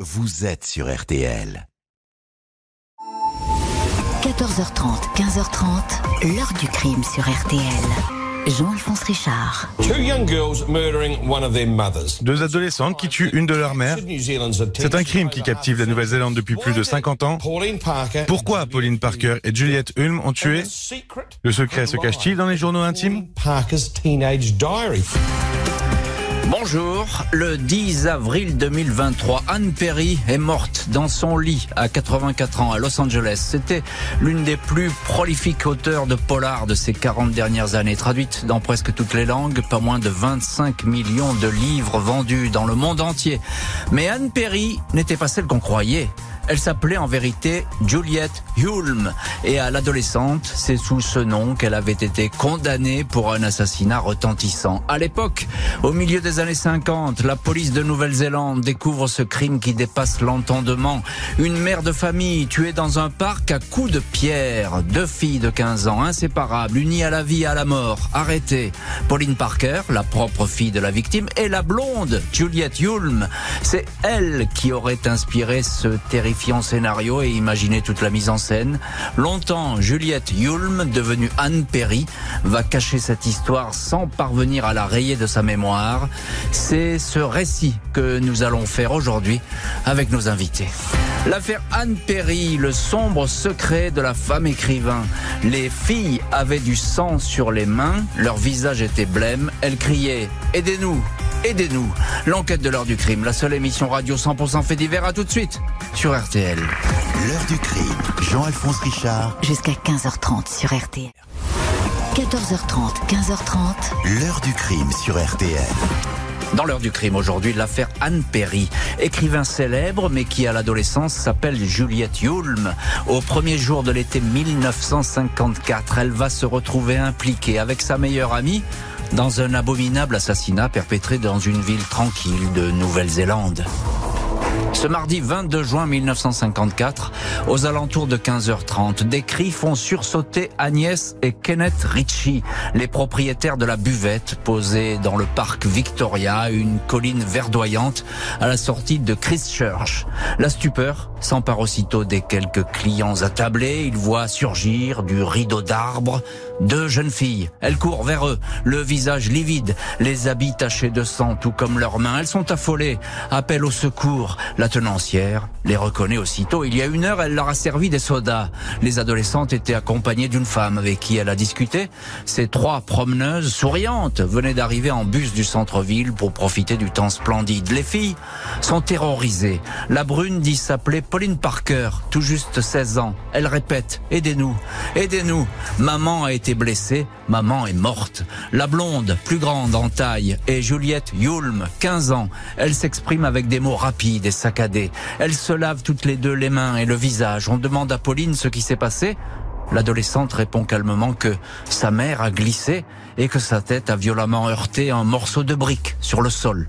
vous êtes sur RTL. 14h30, 15h30, l'heure du crime sur RTL. Jean-Alphonse Richard. Deux adolescentes qui tuent une de leurs mères. C'est un crime qui captive la Nouvelle-Zélande depuis plus de 50 ans. Pourquoi Pauline Parker et Juliette Hulme ont tué Le secret se cache-t-il dans les journaux intimes Bonjour, le 10 avril 2023, Anne Perry est morte dans son lit à 84 ans à Los Angeles. C'était l'une des plus prolifiques auteurs de polar de ces 40 dernières années, traduite dans presque toutes les langues, pas moins de 25 millions de livres vendus dans le monde entier. Mais Anne Perry n'était pas celle qu'on croyait. Elle s'appelait en vérité Juliette Hulme et à l'adolescente, c'est sous ce nom qu'elle avait été condamnée pour un assassinat retentissant. À l'époque, au milieu des années 50, la police de Nouvelle-Zélande découvre ce crime qui dépasse l'entendement. Une mère de famille tuée dans un parc à coups de pierre. Deux filles de 15 ans, inséparables, unies à la vie et à la mort, arrêtées. Pauline Parker, la propre fille de la victime, et la blonde, Juliette Hulme. C'est elle qui aurait inspiré ce terrifiant scénario et imaginer toute la mise en scène. Longtemps, Juliette Hulme, devenue Anne Perry, va cacher cette histoire sans parvenir à la rayer de sa mémoire. C'est ce récit que nous allons faire aujourd'hui avec nos invités. L'affaire Anne Perry, le sombre secret de la femme écrivain. Les filles avaient du sang sur les mains, leur visage était blême, elles criaient ⁇ Aidez-nous Aidez-nous L'enquête de l'heure du crime, la seule émission radio 100% fait divers, à tout de suite sur RTL. L'heure du crime, Jean-Alphonse Richard. Jusqu'à 15h30 sur RTL. 14h30, 15h30. L'heure du crime sur RTL. Dans l'heure du crime aujourd'hui, l'affaire Anne Perry, écrivain célèbre mais qui à l'adolescence s'appelle Juliette Hulme. Au premier jour de l'été 1954, elle va se retrouver impliquée avec sa meilleure amie dans un abominable assassinat perpétré dans une ville tranquille de Nouvelle-Zélande. Ce mardi 22 juin 1954, aux alentours de 15h30, des cris font sursauter Agnès et Kenneth Ritchie, les propriétaires de la buvette posée dans le parc Victoria, une colline verdoyante à la sortie de Christchurch. La stupeur s'empare aussitôt des quelques clients attablés. Ils voient surgir du rideau d'arbres deux jeunes filles. Elles courent vers eux, le visage livide, les habits tachés de sang, tout comme leurs mains. Elles sont affolées, appellent au secours. La tenancière les reconnaît aussitôt. Il y a une heure, elle leur a servi des sodas. Les adolescentes étaient accompagnées d'une femme avec qui elle a discuté. Ces trois promeneuses souriantes venaient d'arriver en bus du centre-ville pour profiter du temps splendide. Les filles sont terrorisées. La brune dit s'appeler Pauline Parker, tout juste 16 ans. Elle répète, aidez-nous, aidez-nous. Maman a été blessée, maman est morte. La blonde, plus grande en taille, est Juliette Hulme, 15 ans. Elle s'exprime avec des mots rapides et saccadés. Elle se lave toutes les deux les mains et le visage. On demande à Pauline ce qui s'est passé. L'adolescente répond calmement que sa mère a glissé et que sa tête a violemment heurté un morceau de brique sur le sol.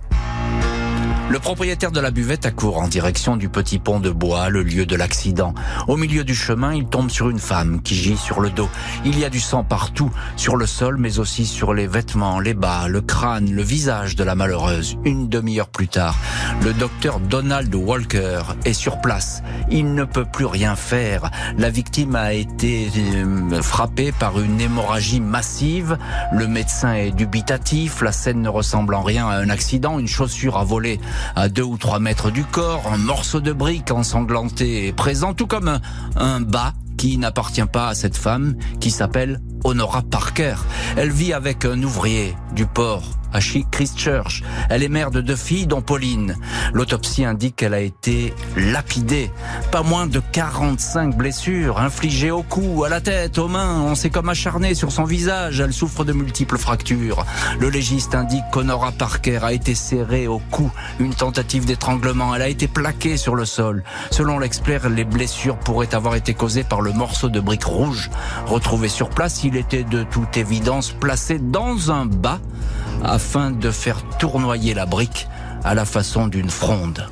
Le propriétaire de la buvette accourt en direction du petit pont de bois, le lieu de l'accident. Au milieu du chemin, il tombe sur une femme qui gît sur le dos. Il y a du sang partout, sur le sol, mais aussi sur les vêtements, les bas, le crâne, le visage de la malheureuse. Une demi-heure plus tard, le docteur Donald Walker est sur place. Il ne peut plus rien faire. La victime a été euh, frappée par une hémorragie massive. Le médecin est dubitatif. La scène ne ressemble en rien à un accident. Une chaussure a volé à deux ou trois mètres du corps, un morceau de brique ensanglanté est présent, tout comme un, un bas qui n'appartient pas à cette femme qui s'appelle Honora Parker. Elle vit avec un ouvrier du port à Christchurch. Elle est mère de deux filles, dont Pauline. L'autopsie indique qu'elle a été lapidée. Pas moins de 45 blessures infligées au cou, à la tête, aux mains. On s'est comme acharné sur son visage. Elle souffre de multiples fractures. Le légiste indique qu'Honora Parker a été serrée au cou. Une tentative d'étranglement. Elle a été plaquée sur le sol. Selon l'expert, les blessures pourraient avoir été causées par le morceau de brique rouge retrouvé sur place. Il était de toute évidence placé dans un bas afin de faire tournoyer la brique à la façon d'une fronde.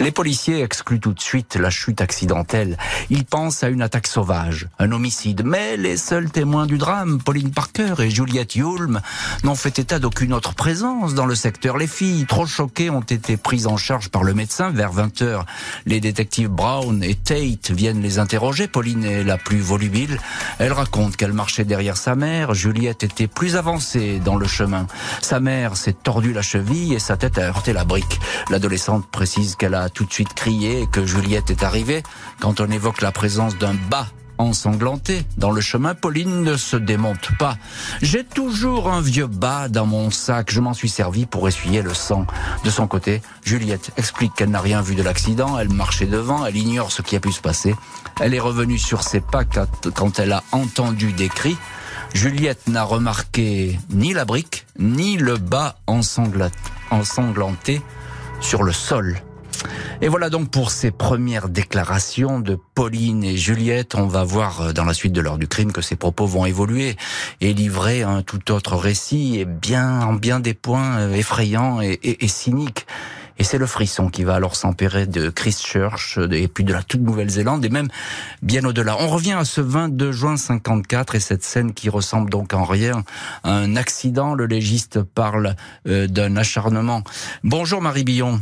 Les policiers excluent tout de suite la chute accidentelle. Ils pensent à une attaque sauvage, un homicide. Mais les seuls témoins du drame, Pauline Parker et Juliette Yulm, n'ont fait état d'aucune autre présence dans le secteur. Les filles, trop choquées, ont été prises en charge par le médecin vers 20 heures. Les détectives Brown et Tate viennent les interroger. Pauline est la plus volubile. Elle raconte qu'elle marchait derrière sa mère. Juliette était plus avancée dans le chemin. Sa mère s'est tordue la cheville et sa tête a heurté la brique. L'adolescente précise qu'elle a tout de suite crié que Juliette est arrivée. Quand on évoque la présence d'un bas ensanglanté. Dans le chemin, Pauline ne se démonte pas. J'ai toujours un vieux bas dans mon sac. Je m'en suis servi pour essuyer le sang. De son côté, Juliette explique qu'elle n'a rien vu de l'accident. Elle marchait devant. Elle ignore ce qui a pu se passer. Elle est revenue sur ses pas quand elle a entendu des cris. Juliette n'a remarqué ni la brique, ni le bas ensanglanté sur le sol. Et voilà donc pour ces premières déclarations de Pauline et Juliette. On va voir euh, dans la suite de l'heure du crime que ces propos vont évoluer et livrer un tout autre récit et bien, en bien des points euh, effrayants et, et cyniques. Et c'est le frisson qui va alors s'empérer de Christchurch et puis de la toute Nouvelle-Zélande et même bien au-delà. On revient à ce 22 juin 54 et cette scène qui ressemble donc en rien à un accident. Le légiste parle euh, d'un acharnement. Bonjour Marie Billon.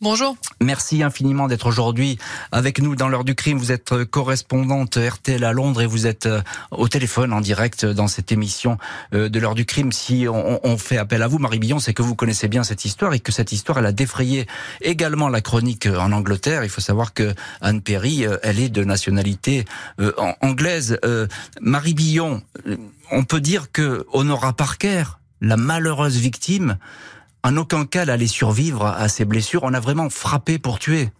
Bonjour. Merci infiniment d'être aujourd'hui avec nous dans l'heure du crime. Vous êtes euh, correspondante RTL à Londres et vous êtes euh, au téléphone en direct dans cette émission euh, de l'heure du crime. Si on, fait appel à vous, Marie Billon, c'est que vous connaissez bien cette histoire et que cette histoire, elle a défrayé également la chronique en Angleterre. Il faut savoir que Anne Perry, elle est de nationalité anglaise. Marie Billon, on peut dire que Honora Parker, la malheureuse victime, en aucun cas elle allait survivre à ces blessures. On a vraiment frappé pour tuer.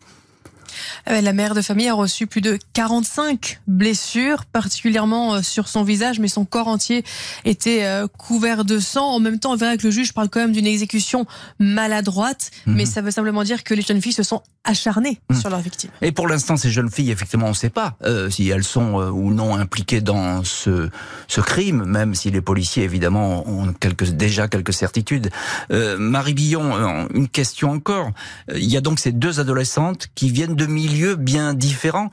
Euh, la mère de famille a reçu plus de 45 blessures, particulièrement euh, sur son visage, mais son corps entier était euh, couvert de sang. En même temps, on verra que le juge parle quand même d'une exécution maladroite, mhm. mais ça veut simplement dire que les jeunes filles se sont acharnées mhm. sur leurs victimes. Et pour l'instant, ces jeunes filles, effectivement, on ne sait pas si elles sont ou non impliquées dans ce, ce crime, même si les policiers, évidemment, ont quelques, déjà quelques certitudes. Marie Billon, une question encore. Il y a donc ces deux adolescentes qui viennent de milieux bien différents.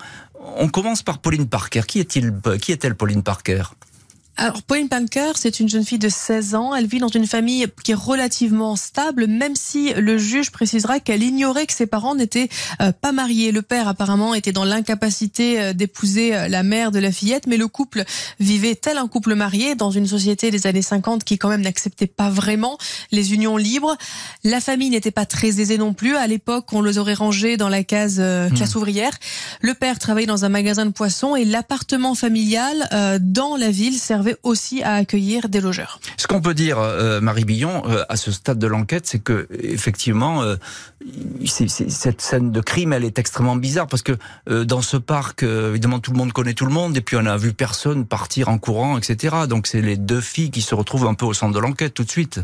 On commence par Pauline Parker. Qui qui est-elle, Pauline Parker? Alors, Pauline Parker, c'est une jeune fille de 16 ans. Elle vit dans une famille qui est relativement stable, même si le juge précisera qu'elle ignorait que ses parents n'étaient euh, pas mariés. Le père, apparemment, était dans l'incapacité euh, d'épouser euh, la mère de la fillette, mais le couple vivait tel un couple marié dans une société des années 50 qui, quand même, n'acceptait pas vraiment les unions libres. La famille n'était pas très aisée non plus. À l'époque, on les aurait rangés dans la case hmm. classe ouvrière. Le père travaillait dans un magasin de poissons et l'appartement familial dans la ville servait aussi à accueillir des logeurs. Ce qu'on peut dire, euh, Marie Billon, euh, à ce stade de l'enquête, c'est que effectivement, euh, cette scène de crime, elle est extrêmement bizarre parce que dans ce parc, évidemment, tout le monde connaît tout le monde et puis on a vu personne partir en courant, etc. Donc c'est les deux filles qui se retrouvent un peu au centre de l'enquête tout de suite.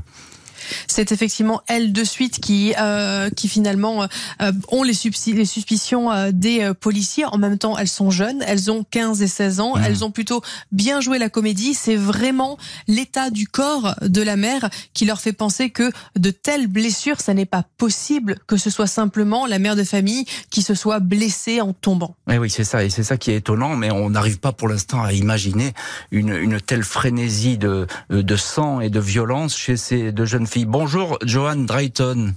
C'est effectivement elles de suite qui, euh, qui finalement euh, ont les, les suspicions euh, des policiers. En même temps, elles sont jeunes, elles ont 15 et 16 ans, mmh. elles ont plutôt bien joué la comédie. C'est vraiment l'état du corps de la mère qui leur fait penser que de telles blessures, ça n'est pas possible que ce soit simplement la mère de famille qui se soit blessée en tombant. Eh oui, c'est ça, et c'est ça qui est étonnant, mais on n'arrive pas pour l'instant à imaginer une, une telle frénésie de, de sang et de violence chez ces deux jeunes Bonjour, Joanne Drayton.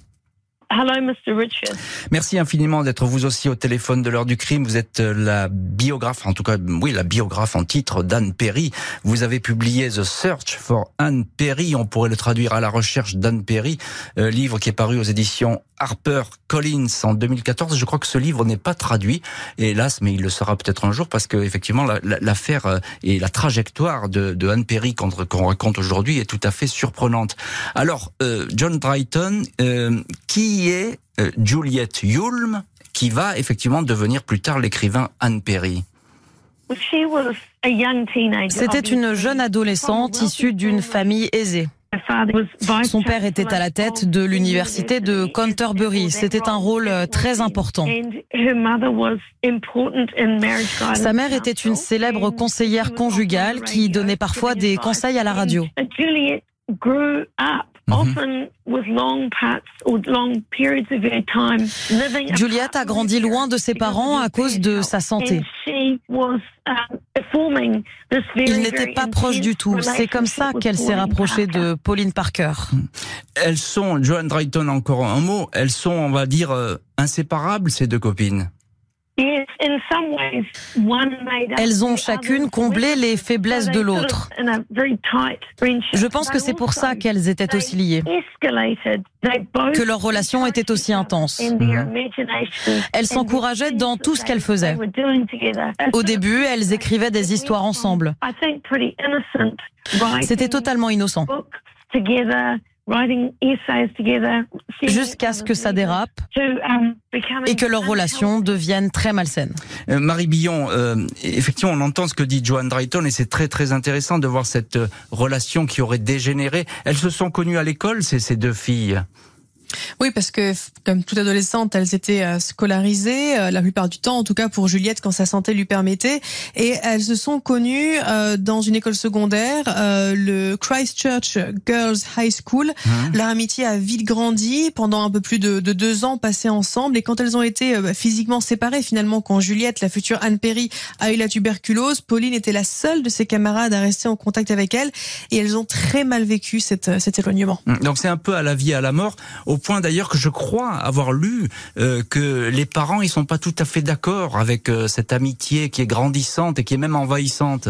Hello, Mr. Richard. Merci infiniment d'être vous aussi au téléphone de l'heure du crime. Vous êtes euh, la biographe, en tout cas, oui, la biographe en titre d'Anne Perry. Vous avez publié The Search for Anne Perry. On pourrait le traduire à la recherche d'Anne Perry, euh, livre qui est paru aux éditions Harper Collins en 2014. Je crois que ce livre n'est pas traduit, hélas, mais il le sera peut-être un jour parce que effectivement l'affaire euh, et la trajectoire de, de Anne Perry qu'on raconte aujourd'hui est tout à fait surprenante. Alors, John Brighton, qui est euh, Juliette Yulm, qui va effectivement devenir plus tard l'écrivain Anne Perry. C'était une jeune adolescente issue d'une famille aisée. Son père était à la tête de l'université de Canterbury. C'était un rôle euh, très important. Sa mère était une célèbre conseillère conjugale qui donnait parfois des conseils à la radio. Juliette a grandi loin de ses parents à cause de sa santé. Um, Il n'était pas proche du tout. C'est comme ça qu'elle s'est rapprochée de Pauline Parker. Elles sont, Joan Drayton, encore un mot, elles sont, on va dire, euh, inséparables, ces deux copines. Elles ont chacune comblé les faiblesses de l'autre. Je pense que c'est pour ça qu'elles étaient aussi liées, que leur relation était aussi intense. Elles s'encourageaient dans tout ce qu'elles faisaient. Au début, elles écrivaient des histoires ensemble. C'était totalement innocent jusqu'à ce que ça dérape um, et que leur relation devienne très malsaine. Euh, Marie Billon, euh, effectivement, on entend ce que dit Joan Drayton et c'est très très intéressant de voir cette euh, relation qui aurait dégénéré. Elles se sont connues à l'école, ces, ces deux filles? Oui, parce que comme toute adolescente, elles étaient euh, scolarisées euh, la plupart du temps, en tout cas pour Juliette quand sa santé lui permettait, et elles se sont connues euh, dans une école secondaire, le Christchurch Girls High School. Mmh. Leur amitié a vite grandi pendant un peu plus de, deux ans passés ensemble, et quand elles ont été physiquement séparées, finalement, quand Juliette, la future Anne Perry, a eu la tuberculose, Pauline était la seule de ses camarades à rester en contact avec elle, et elles ont très mal vécu cet éloignement. Mmh. Donc c'est un peu à la vie et à la mort. Au point d'ailleurs que je crois avoir lu euh, que les parents ils sont pas tout à fait d'accord avec euh, cette amitié qui est grandissante et qui est même envahissante.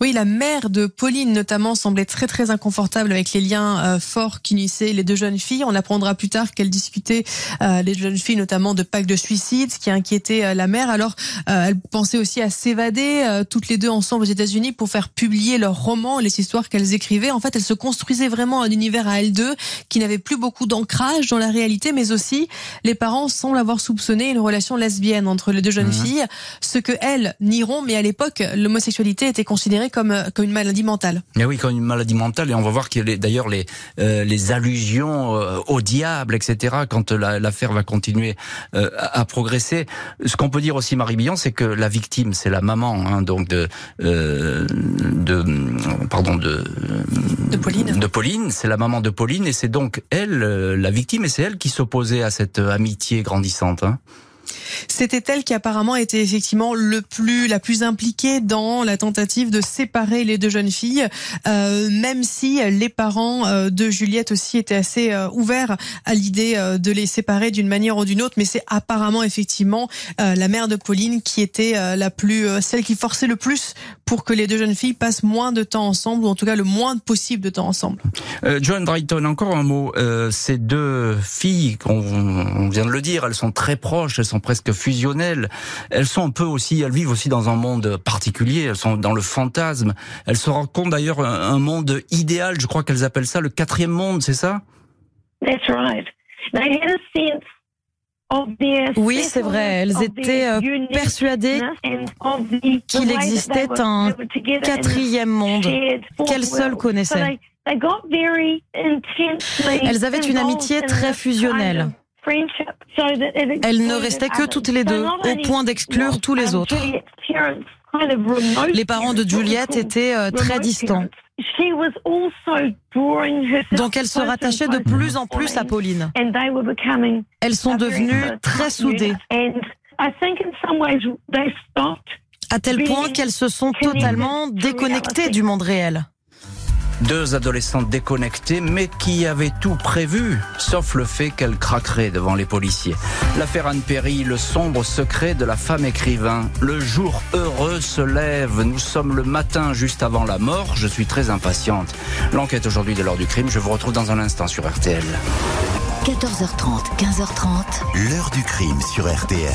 Oui, la mère de Pauline notamment semblait très très inconfortable avec les liens euh, forts qu'unissaient les deux jeunes filles. On apprendra plus tard qu'elle discutait euh, les jeunes filles notamment de pactes de suicide, ce qui inquiétait euh, la mère. Alors, elle pensait aussi à s'évader toutes les deux ensemble aux États-Unis pour faire publier leurs romans, les histoires qu'elles écrivaient. En fait, elles se construisaient vraiment un univers à elles deux qui n'avait plus beaucoup d'ancrage dans la réalité, mais aussi les parents semblent avoir soupçonné une relation lesbienne entre les deux jeunes mmh. filles, ce que elles nieront. Mais à l'époque, l'homosexualité était considéré comme, euh, comme une maladie mentale. Mais oui, comme une maladie mentale, et on va voir qu'il y a d'ailleurs les, euh, les allusions euh, au diable, etc., quand l'affaire va continuer à progresser. Ce qu'on peut dire aussi, Marie Billon, c'est que la victime, c'est la maman, hein, donc de, de, pardon, de, de Pauline. De Pauline, c'est la maman de Pauline, et c'est donc elle, la victime, et c'est elle qui s'opposait à cette amitié grandissante. Hein. C'était elle qui apparemment était effectivement le plus, la plus impliquée dans la tentative de séparer les deux jeunes filles, euh, même si les parents euh, de Juliette aussi étaient assez euh, ouverts à l'idée de les séparer d'une manière ou d'une autre. Mais c'est apparemment effectivement la mère de Pauline qui était la plus, celle qui forçait le plus pour que les deux jeunes filles passent moins de temps ensemble, ou en tout cas le moins possible de temps ensemble. Joan Drayton, encore un mot. ces deux filles, on vient de le dire, elles sont très proches, elles sont presque fusionnelles. Elles sont un peu aussi, elles vivent aussi dans un monde particulier. Elles sont dans le fantasme. Elles se rencontrent d'ailleurs un, monde idéal. Je crois qu'elles appellent ça le quatrième monde, c'est ça? Oui, c'est vrai. Elles étaient euh, persuadées qu'il existait un quatrième monde qu'elles seules connaissaient. Elles avaient une amitié très fusionnelle. Elles ne restaient que toutes les deux, au point d'exclure tous les autres. Les parents de Juliette étaient euh, très distants. Donc elles se rattachaient de plus en plus à Pauline. Elles sont devenues très soudées. À tel point qu'elles se sont totalement déconnectées du monde réel. Deux adolescentes déconnectées, mais qui avaient tout prévu, sauf le fait qu'elles craqueraient devant les policiers. L'affaire Anne Perry, le sombre secret de la femme écrivain. Le jour heureux se lève. Nous sommes le matin juste avant la mort. Je suis très impatiente. L'enquête aujourd'hui de l'heure du crime, je vous retrouve dans un instant sur RTL. 14h30, 15h30. L'heure du crime sur RTL.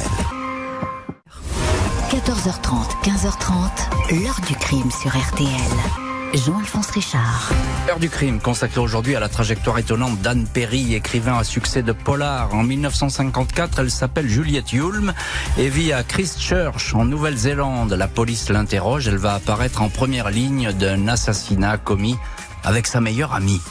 14h30, 15h30. L'heure du crime sur RTL. Jean-Alphonse Richard. Heure du crime consacrée aujourd'hui à la trajectoire étonnante d'Anne Perry, écrivain à succès de polar. En 1954, elle s'appelle Juliette Yulm et vit à Christchurch, en Nouvelle-Zélande. La police l'interroge. Elle va apparaître en première ligne d'un assassinat commis avec sa meilleure amie.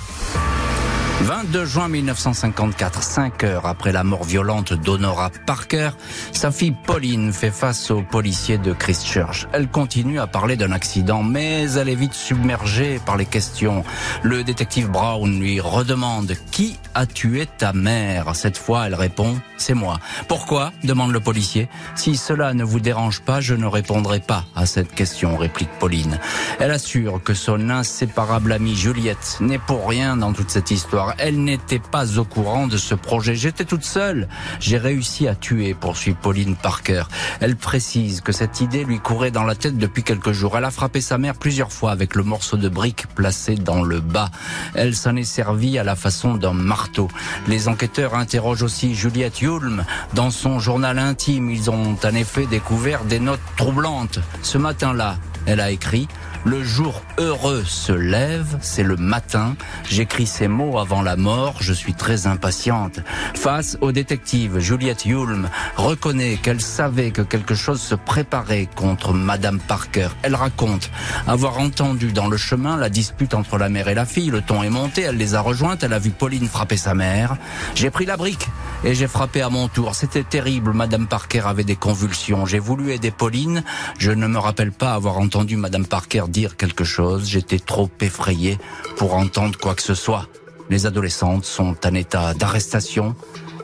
22 juin 1954, 5 heures après la mort violente d'Honora Parker, sa fille Pauline fait face aux policiers de Christchurch. Elle continue à parler d'un accident, mais elle est vite submergée par les questions. Le détective Brown lui redemande qui a tué ta mère? Cette fois, elle répond c'est moi. Pourquoi? demande le policier. Si cela ne vous dérange pas, je ne répondrai pas à cette question, réplique Pauline. Elle assure que son inséparable amie Juliette n'est pour rien dans toute cette histoire elle n'était pas au courant de ce projet. J'étais toute seule. J'ai réussi à tuer, poursuit Pauline Parker. Elle précise que cette idée lui courait dans la tête depuis quelques jours. Elle a frappé sa mère plusieurs fois avec le morceau de brique placé dans le bas. Elle s'en est servie à la façon d'un marteau. Les enquêteurs interrogent aussi Juliette Yulm. Dans son journal intime, ils ont en effet découvert des notes troublantes. Ce matin-là, elle a écrit le jour heureux se lève, c'est le matin. J'écris ces mots avant la mort, je suis très impatiente. Face au détective, Juliette Yulm reconnaît qu'elle savait que quelque chose se préparait contre Madame Parker. Elle raconte avoir entendu dans le chemin la dispute entre la mère et la fille. Le ton est monté, elle les a rejointes, elle a vu Pauline frapper sa mère. J'ai pris la brique et j'ai frappé à mon tour. C'était terrible, Madame Parker avait des convulsions. J'ai voulu aider Pauline. Je ne me rappelle pas avoir entendu Madame Parker dire quelque chose, j'étais trop effrayé pour entendre quoi que ce soit. Les adolescentes sont en état d'arrestation,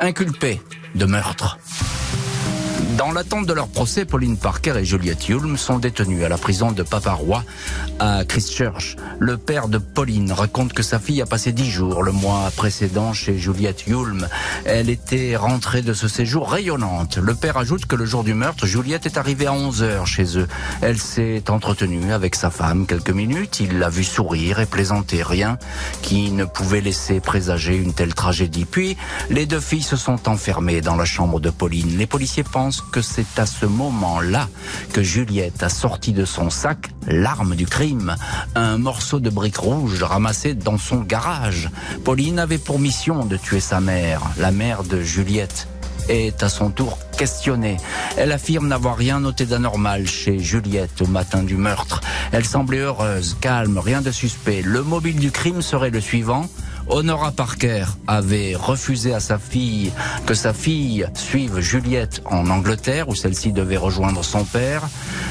inculpées de meurtre. Dans l'attente de leur procès, Pauline Parker et Juliette Hulme sont détenues à la prison de Paparois à Christchurch. Le père de Pauline raconte que sa fille a passé dix jours le mois précédent chez Juliette Hulme. Elle était rentrée de ce séjour rayonnante. Le père ajoute que le jour du meurtre, Juliette est arrivée à 11 heures chez eux. Elle s'est entretenue avec sa femme quelques minutes. Il l'a vue sourire et plaisanter. Rien qui ne pouvait laisser présager une telle tragédie. Puis, les deux filles se sont enfermées dans la chambre de Pauline. Les policiers pensent que c'est à ce moment-là que Juliette a sorti de son sac l'arme du crime, un morceau de brique rouge ramassé dans son garage. Pauline avait pour mission de tuer sa mère, la mère de Juliette est à son tour questionnée. Elle affirme n'avoir rien noté d'anormal chez Juliette au matin du meurtre. Elle semblait heureuse, calme, rien de suspect. Le mobile du crime serait le suivant. Honora Parker avait refusé à sa fille que sa fille suive Juliette en Angleterre où celle-ci devait rejoindre son père.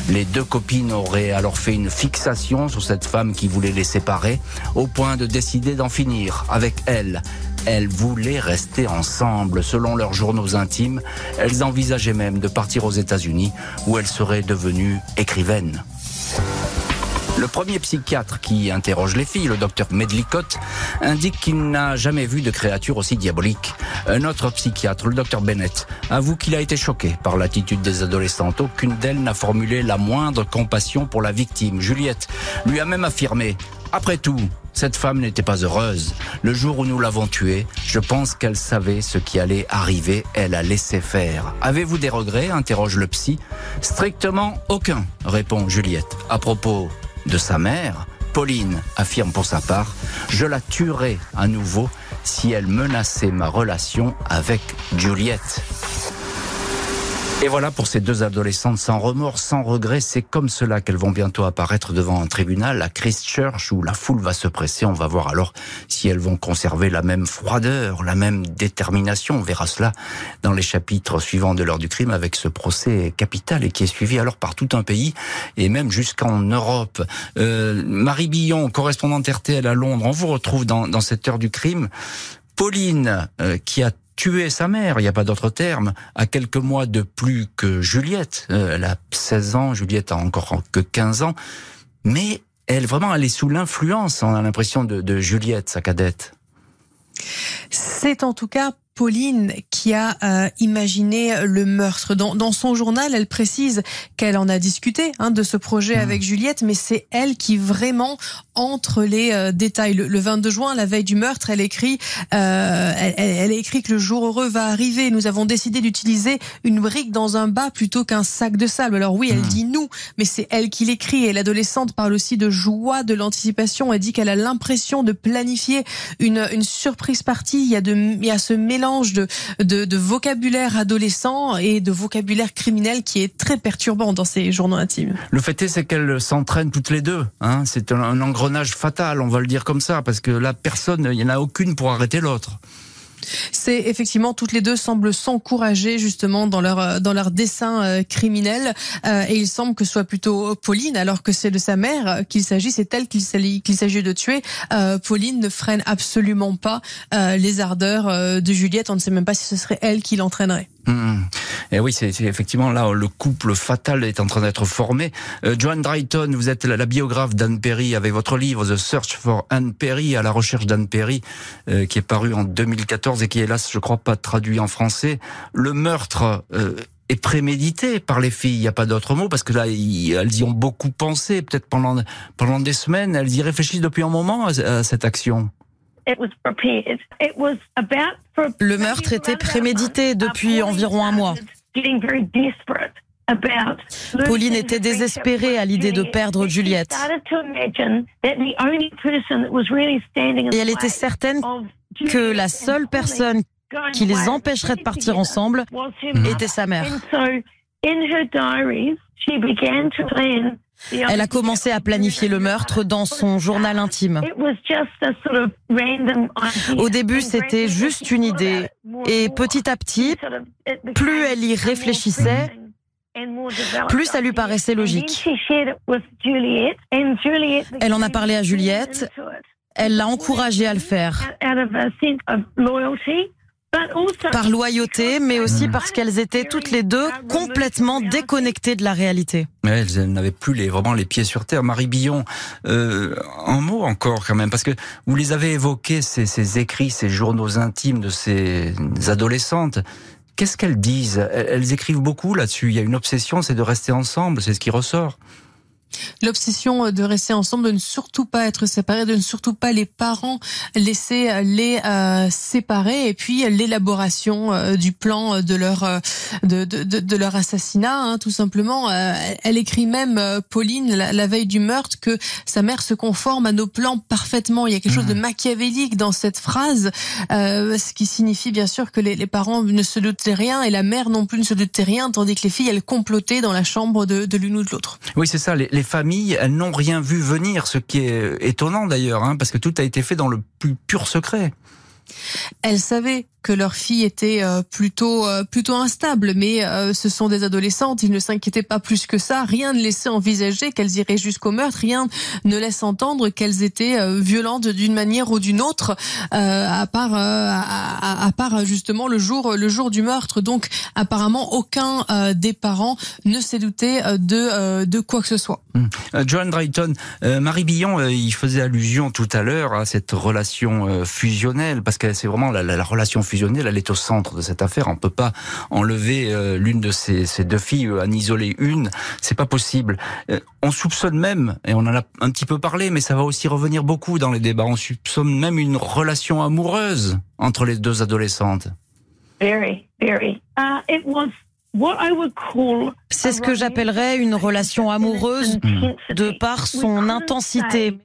Les deux copines auraient alors fait une fixation sur cette femme qui voulait les séparer au point de décider d'en finir avec elle. Elles voulaient rester ensemble. Selon leurs journaux intimes, elles envisageaient même de partir aux États-Unis où elles seraient devenues écrivaines. Le premier psychiatre qui interroge les filles, le docteur Medlicott, indique qu'il n'a jamais vu de créature aussi diabolique. Un autre psychiatre, le docteur Bennett, avoue qu'il a été choqué par l'attitude des adolescentes. Aucune d'elles n'a formulé la moindre compassion pour la victime. Juliette lui a même affirmé après tout, cette femme n'était pas heureuse. Le jour où nous l'avons tuée, je pense qu'elle savait ce qui allait arriver. Elle a laissé faire. Avez-vous des regrets? interroge le psy. Strictement aucun, répond Juliette. À propos de sa mère, Pauline affirme pour sa part, je la tuerai à nouveau si elle menaçait ma relation avec Juliette. Et voilà pour ces deux adolescentes sans remords, sans regret. C'est comme cela qu'elles vont bientôt apparaître devant un tribunal à Christchurch où la foule va se presser. On va voir alors si elles vont conserver la même froideur, la même détermination. On verra cela dans les chapitres suivants de l'heure du crime avec ce procès capital et qui est suivi alors par tout un pays et même jusqu'en Europe. Euh, Marie Billon, correspondante RTL à Londres, on vous retrouve dans, dans cette heure du crime. Pauline, euh, qui a tuer sa mère, il n'y a pas d'autre terme, à quelques mois de plus que Juliette. Euh, elle a 16 ans, Juliette a encore que 15 ans. Mais elle, vraiment, elle est sous l'influence, on a l'impression, de, de Juliette, sa cadette. C'est en tout cas Pauline qui a euh, imaginé le meurtre. Dans, dans, son journal, elle précise qu'elle en a discuté hein, de ce projet mmh. avec Juliette, mais c'est elle qui vraiment entre les euh, détails. Le, 22 juin, la veille du meurtre, elle écrit, euh, elle, elle, écrit que le jour heureux va arriver. Nous avons décidé d'utiliser une brique dans un bas plutôt qu'un sac de sable. Alors oui, elle mmh. dit nous, mais c'est elle qui l'écrit. Et l'adolescente parle aussi de joie, de l'anticipation. Elle dit qu'elle a l'impression de planifier une, une surprise partie. Il y a de, il y a ce mélange de, vocabulaire adolescent et de vocabulaire criminel qui est très perturbant dans ces journaux intimes. Le fait est, c'est qu'elles s'entraînent toutes les deux. Hein. C'est un, engrenage fatal, on va le dire comme ça, parce que là, personne, il n'y en a aucune pour arrêter l'autre. C'est effectivement toutes les deux semblent s'encourager justement dans leur euh, dans leur dessin euh, criminel euh, et il semble que ce soit plutôt Pauline alors que c'est de sa mère qu'il s'agit, c'est elle qu'il s'agit de tuer. Pauline ne freine absolument pas les ardeurs de Juliette. On ne sait même pas si ce serait elle qui l'entraînerait. Mmh. Et oui, c'est effectivement là le couple fatal est en train d'être formé. Euh, Joan Drayton, vous êtes la, biographe d'Anne Perry avec votre livre The Search for Anne Perry, à la recherche d'Anne Perry, euh, qui est paru en 2014 et qui hélas, je crois, pas traduit en français. Le meurtre euh, est prémédité par les filles. Il n'y a pas d'autre mot parce que là, elles y ont beaucoup pensé. Peut-être pendant pendant des semaines, elles y réfléchissent depuis un moment à cette action. Le meurtre était prémédité depuis environ un mois. Pauline était désespérée à l'idée de perdre Juliette. Et elle était certaine que la seule personne qui les empêcherait de partir ensemble était sa mère. Elle a commencé à planifier le meurtre dans son journal intime. Au début, c'était juste une idée. Et petit à petit, plus elle y réfléchissait, plus ça lui paraissait logique. Elle en a parlé à Juliette. Elle l'a encouragée à le faire par loyauté, mais aussi parce qu'elles étaient toutes les deux complètement déconnectées de la réalité. elles n'avaient plus les, vraiment les pieds sur terre. Marie Billon, euh, un mot encore quand même, parce que vous les avez évoqués, ces, ces écrits, ces journaux intimes de ces adolescentes. Qu'est-ce qu'elles disent? Elles écrivent beaucoup là-dessus. Il y a une obsession, c'est de rester ensemble, c'est ce qui ressort. L'obsession de rester ensemble, de ne surtout pas être séparés, de ne surtout pas les parents laisser les euh, séparer, et puis l'élaboration euh, du plan de leur de, de, de, leur assassinat, hein, tout simplement. Euh, elle écrit même Pauline la, veille du meurtre que sa mère se conforme à nos plans parfaitement. Il y a quelque chose de mmh. machiavélique dans cette phrase, ce qui signifie bien sûr que les, les, parents ne se doutaient rien et la mère non plus ne se doutait rien, tandis que les filles elles complotaient dans la chambre de, de l'une ou de l'autre. Oui, c'est ça. Les, les familles, elles n'ont rien vu venir, ce qui est étonnant d'ailleurs, hein, parce que tout a été fait dans le plus pur secret. Elles savaient que leur fille était euh, plutôt euh, plutôt instable, mais euh, ce sont des adolescentes, ils ne s'inquiétaient pas plus que ça. Rien ne laissait envisager qu'elles iraient jusqu'au meurtre, rien ne laisse entendre qu'elles étaient violentes d'une manière ou d'une autre, à part à, part justement le jour le jour du meurtre. Donc apparemment aucun des parents ne s'est douté de de quoi que ce soit. Hum. John Drayton, Marie Billon, il faisait allusion tout à l'heure à cette relation fusionnelle parce que c'est vraiment la, la relation fusionnelle, elle est au centre de cette affaire. On peut pas enlever euh, l'une de ces, deux filles, euh, en isoler une, c'est pas possible. Euh, on soupçonne même, et on en a un petit peu parlé, mais ça va aussi revenir beaucoup dans les débats. On soupçonne même une relation amoureuse entre les deux adolescentes. Uh, c'est ce que j'appellerais une relation amoureuse de par son intensité.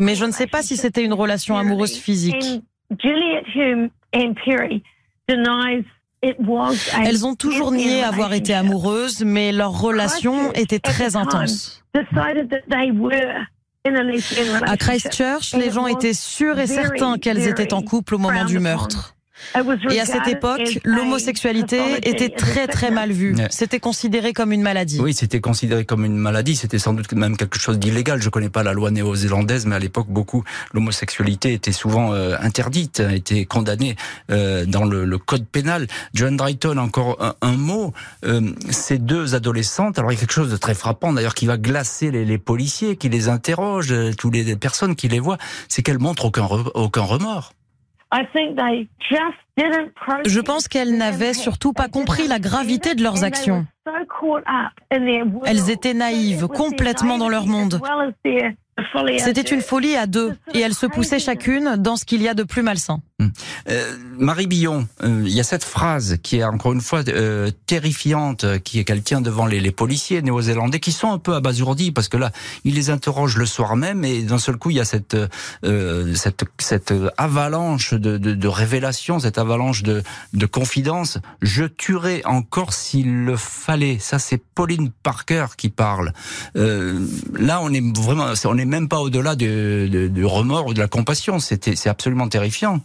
Mais je ne sais pas si c'était une relation amoureuse physique. Elles ont toujours nié avoir été amoureuses, mais leur relation était très intense. À Christchurch, les gens étaient sûrs et certains qu'elles étaient en couple au moment du meurtre. Et à cette époque, l'homosexualité était très très mal vue. C'était considéré comme une maladie. Oui, c'était considéré comme une maladie. C'était sans doute même quelque chose d'illégal. Je connais pas la loi néo-zélandaise, mais à l'époque, beaucoup l'homosexualité était souvent euh, interdite, était condamnée euh, dans le, le, code pénal. John Drayton, encore un, mot. Euh, ces deux adolescentes, alors il y a quelque chose de très frappant d'ailleurs qui va glacer les, les policiers, qui les interrogent, toutes les personnes qui les voient, c'est qu'elles montrent aucun, aucun remords. Je pense qu'elles n'avaient surtout pas compris la gravité de leurs actions. Elles étaient naïves, complètement dans leur monde. C'était une folie à deux, et elles se poussaient chacune dans ce qu'il y a de plus malsain. Hum. Euh, Marie Billon, euh, il y a cette phrase qui est encore une fois euh, terrifiante, qui est qu'elle tient devant les, les policiers néo-zélandais qui sont un peu abasourdis parce que là, il les interroge le soir même et d'un seul coup, il y a cette cette, cette avalanche de, de, de révélations, cette avalanche de, de confidences. Je tuerai encore s'il le fallait. Ça, c'est Pauline Parker qui parle. là, on est vraiment, on n'est même pas au-delà du remords ou de la compassion. C'était, c'est absolument terrifiant.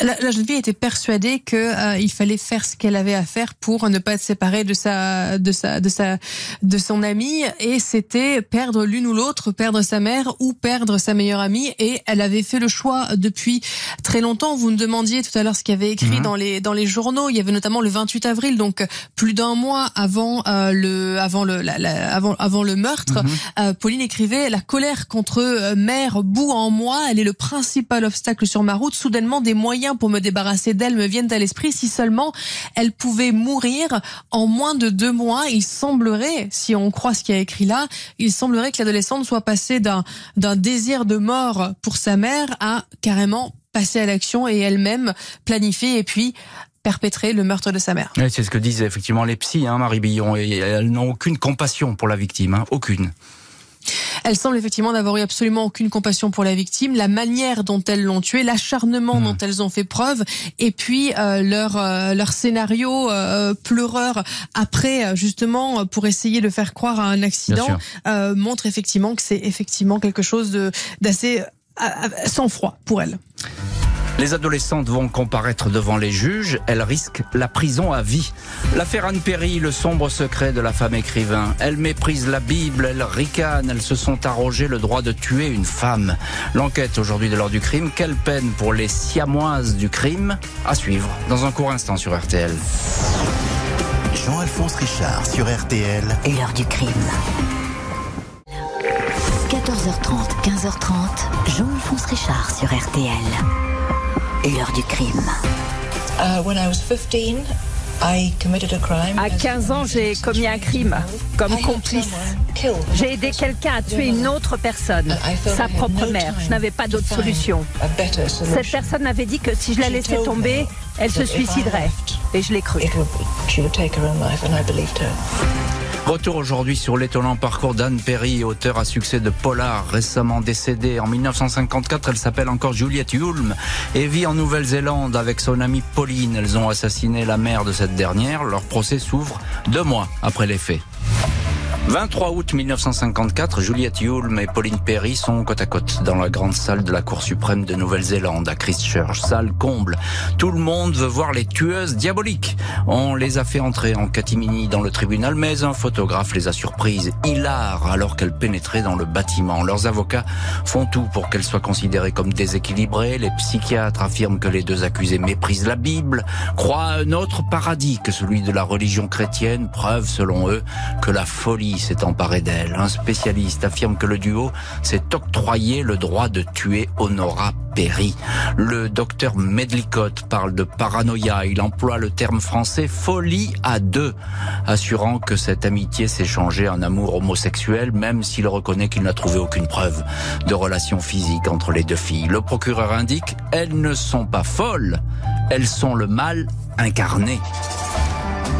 La, jeune fille était persuadée que euh, il fallait faire ce qu'elle avait à faire pour ne pas être séparée de sa, de sa, de sa, de son amie, et c'était perdre l'une ou l'autre, perdre sa mère ou perdre sa meilleure amie. Et elle avait fait le choix depuis très longtemps. Vous me demandiez tout à l'heure ce qu'il y avait écrit mhm. dans les dans les journaux. Il y avait notamment le 28 avril, donc plus d'un mois avant euh, le avant le avant avant le meurtre. Mhm. Euh, Pauline écrivait la colère contre mère bout en moi. Elle est le principal obstacle sur ma route. Soudainement des moyens pour me débarrasser d'elle me viennent à l'esprit. Si seulement elle pouvait mourir en moins de deux mois, il semblerait, si on croit ce qui a écrit là, il semblerait que l'adolescente soit passée d'un d'un désir de mort pour sa mère à carrément passer à l'action et elle-même planifier et puis perpétrer le meurtre de sa mère. c'est ce que disent effectivement les psys, hein, Marie Billon, et elles n'ont aucune compassion pour la victime, hein, aucune. Elle semble effectivement n'avoir eu absolument aucune compassion pour la victime, la manière dont elles l'ont tué, l'acharnement dont hmm. elles ont fait preuve, et puis euh, leur euh, leur scénario euh, pleureur après justement pour essayer de faire croire à un accident montre effectivement que c'est effectivement quelque chose d'assez sans froid pour elle. Les adolescentes vont comparaître devant les juges, elles risquent la prison à vie. L'affaire Anne Perry, le sombre secret de la femme écrivain. Elle méprise la Bible, elle ricane, elles se sont arrogées le droit de tuer une femme. L'enquête aujourd'hui de l'heure du crime, quelle peine pour les siamoises du crime? À suivre dans un court instant sur RTL. Jean-Alphonse Richard sur RTL. L'heure du crime. 14h30, 15h30, Jean-Alphonse Richard sur RTL l'heure du crime. Uh, à 15 ans, j'ai commis un crime comme complice. J'ai aidé quelqu'un à tuer une autre personne, sa propre mère. Je n'avais pas d'autre solution. Cette personne m'avait dit que si je la laissais tomber, elle se suiciderait. Et je l'ai cru. Retour aujourd'hui sur l'étonnant parcours d'Anne Perry, auteur à succès de Polar, récemment décédée. En 1954, elle s'appelle encore Juliette Hulme et vit en Nouvelle-Zélande avec son amie Pauline. Elles ont assassiné la mère de cette dernière. Leur procès s'ouvre deux mois après les faits. 23 août 1954, Juliette Hulme et Pauline Perry sont côte à côte dans la grande salle de la Cour suprême de Nouvelle-Zélande à Christchurch. Salle comble. Tout le monde veut voir les tueuses diaboliques. On les a fait entrer en catimini dans le tribunal, mais un photographe les a surprises, hilar, alors qu'elles pénétraient dans le bâtiment. Leurs avocats font tout pour qu'elles soient considérées comme déséquilibrées. Les psychiatres affirment que les deux accusés méprisent la Bible, croient à un autre paradis que celui de la religion chrétienne, preuve selon eux que la folie s'est emparé d'elle. Un spécialiste affirme que le duo s'est octroyé le droit de tuer Honora Perry. Le docteur Medlicott parle de paranoïa. Il emploie le terme français folie à deux, assurant que cette amitié s'est changée en amour homosexuel, même s'il reconnaît qu'il n'a trouvé aucune preuve de relation physique entre les deux filles. Le procureur indique, elles ne sont pas folles, elles sont le mal incarné.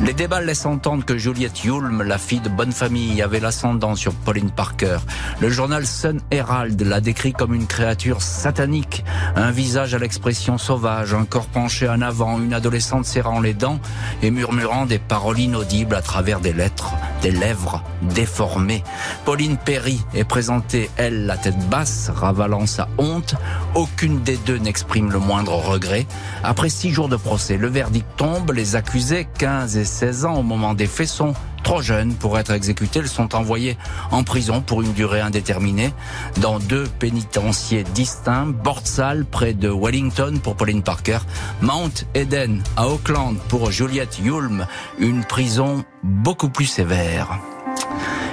Les débats laissent entendre que Juliette Hulme, la fille de bonne famille, avait l'ascendant sur Pauline Parker. Le journal Sun Herald l'a décrit comme une créature satanique, un visage à l'expression sauvage, un corps penché en avant, une adolescente serrant les dents et murmurant des paroles inaudibles à travers des lettres, des lèvres déformées. Pauline Perry est présentée, elle, la tête basse, ravalant sa honte. Aucune des deux n'exprime le moindre regret. Après six jours de procès, le verdict tombe, les accusés, 15 et 16 ans au moment des faits sont trop jeunes pour être exécutés. Elles sont envoyées en prison pour une durée indéterminée dans deux pénitenciers distincts, Bordsal près de Wellington pour Pauline Parker, Mount Eden à Auckland pour Juliette Hulme, une prison beaucoup plus sévère.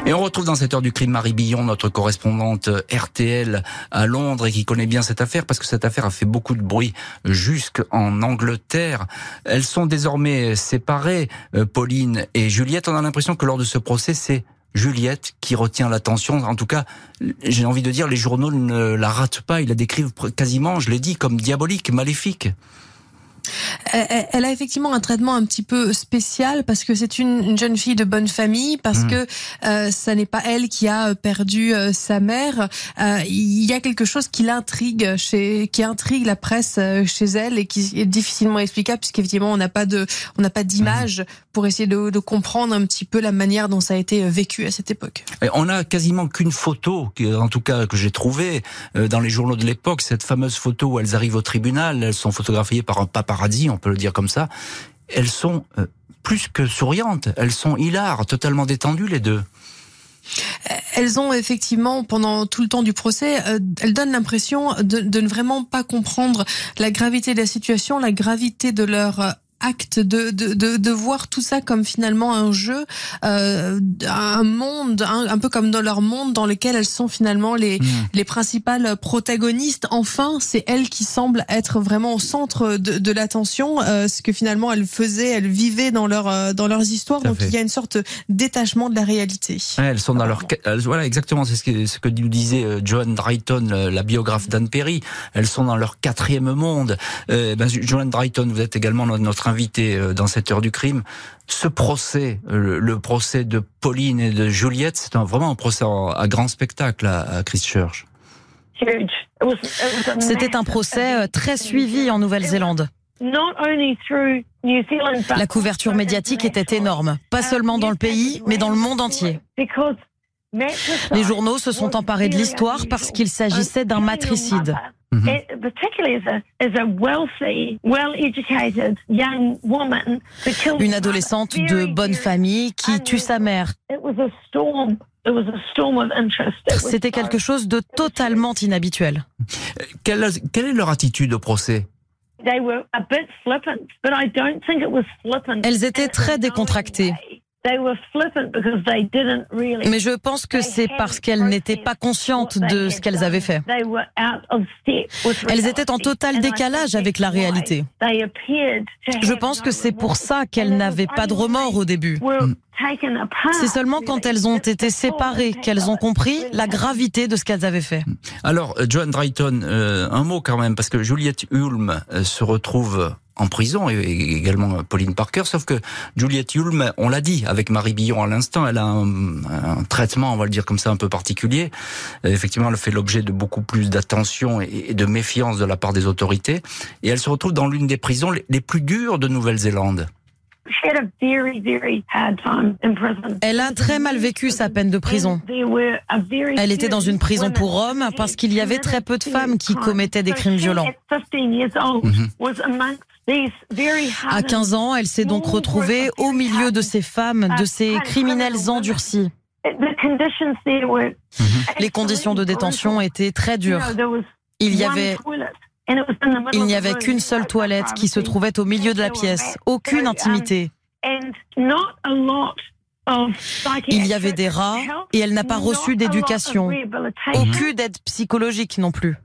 Et on retrouve dans cette heure du crime Marie Billon, notre correspondante RTL à Londres et qui connaît bien cette affaire parce que cette affaire a fait beaucoup de bruit jusqu'en Angleterre. Elles sont désormais séparées, euh, Pauline et Juliette. On a l'impression que lors de ce procès, c'est Juliette qui retient l'attention. En tout cas, j'ai envie de dire, les journaux ne la ratent pas. Ils la décrivent quasiment, je l'ai dit, comme diabolique, maléfique. Elle a effectivement un traitement un petit peu spécial parce que c'est une, jeune fille de bonne famille, parce mmh. que euh, ça n'est pas elle qui a perdu euh, sa mère. Euh, il y a quelque chose qui l'intrigue, chez, qui intrigue la presse euh, chez elle et qui est difficilement explicable puisqu'effectivement on n'a pas de, on n'a pas d'image mmh. pour essayer de, de, comprendre un petit peu la manière dont ça a été vécu à cette époque. Et on a quasiment qu'une photo, en tout cas que j'ai trouvée dans les journaux de l'époque, cette fameuse photo où elles arrivent au tribunal, elles sont photographiées par un papa paradis, on peut le dire comme ça, elles sont euh, plus que souriantes, elles sont hilares, totalement détendues les deux. Elles ont effectivement, pendant tout le temps du procès, euh, elles donnent l'impression de, ne vraiment pas comprendre la gravité de la situation, la gravité de leur euh, acte de, de, de, de, voir tout ça comme finalement un jeu, euh, un monde, un, peu comme dans leur monde dans lequel elles sont finalement les, hmm. les principales protagonistes. Enfin, c'est elles qui semblent être vraiment au centre de, de l'attention, euh, ce que finalement elles faisaient, elles vivaient dans, leur, euh, dans leurs histoires. Donc il y a une sorte d'étachement de la réalité. elles sont dans leur... Voilà, exactement, c'est ce que, ce que nous disait euh, Joan Drayton, la biographe d'Anne Perry. Elles sont dans leur quatrième monde. Euh, ben, Joan Drayton, vous êtes également notre invité euh, dans cette heure du crime. Ce procès, euh, le, procès de Pauline et de Juliette, c'est vraiment un procès à grand spectacle à, Christchurch. C'était un procès euh, très suivi en Nouvelle-Zélande. La couverture médiatique était énorme, pas seulement dans le pays, mais dans le monde entier. Les journaux se sont emparés de l'histoire parce qu'il s'agissait d'un matricide. Une adolescente de bonne famille qui tue sa mère. C'était quelque chose de totalement inhabituel. Quelle, quelle est leur attitude au procès? Elles étaient très décontractées. Mais je pense que c'est parce qu'elles n'étaient pas conscientes de ce qu'elles avaient fait. Elles étaient en total décalage avec la réalité. Je pense que c'est pour ça qu'elles n'avaient pas de remords au début. C'est seulement quand elles ont été séparées qu'elles ont compris la gravité de ce qu'elles avaient fait. Alors, euh, Joan Drayton, euh, un mot quand même, parce que Juliette Hulme euh, se retrouve en prison et également Pauline Parker, sauf que Juliette Hulme, on l'a dit avec Marie Billon à l'instant, elle a un, traitement, on va le dire comme ça, un peu particulier. Effectivement, elle fait l'objet de beaucoup plus d'attention et de méfiance de la part des autorités, et elle se retrouve dans l'une des prisons les plus dures de Nouvelle-Zélande. Elle a très mal vécu sa peine de prison. Elle était dans une prison pour hommes parce qu'il y avait très peu de femmes qui commettaient des crimes violents. À 15 ans, elle s'est donc retrouvée au milieu de ces femmes, de ces criminels endurcis. Les conditions de détention étaient très dures. Il y avait il n'y avait qu'une seule toilette qui se trouvait au milieu de la pièce, aucune intimité. Il y avait des rats et elle n'a pas reçu d'éducation, aucune aide psychologique non plus.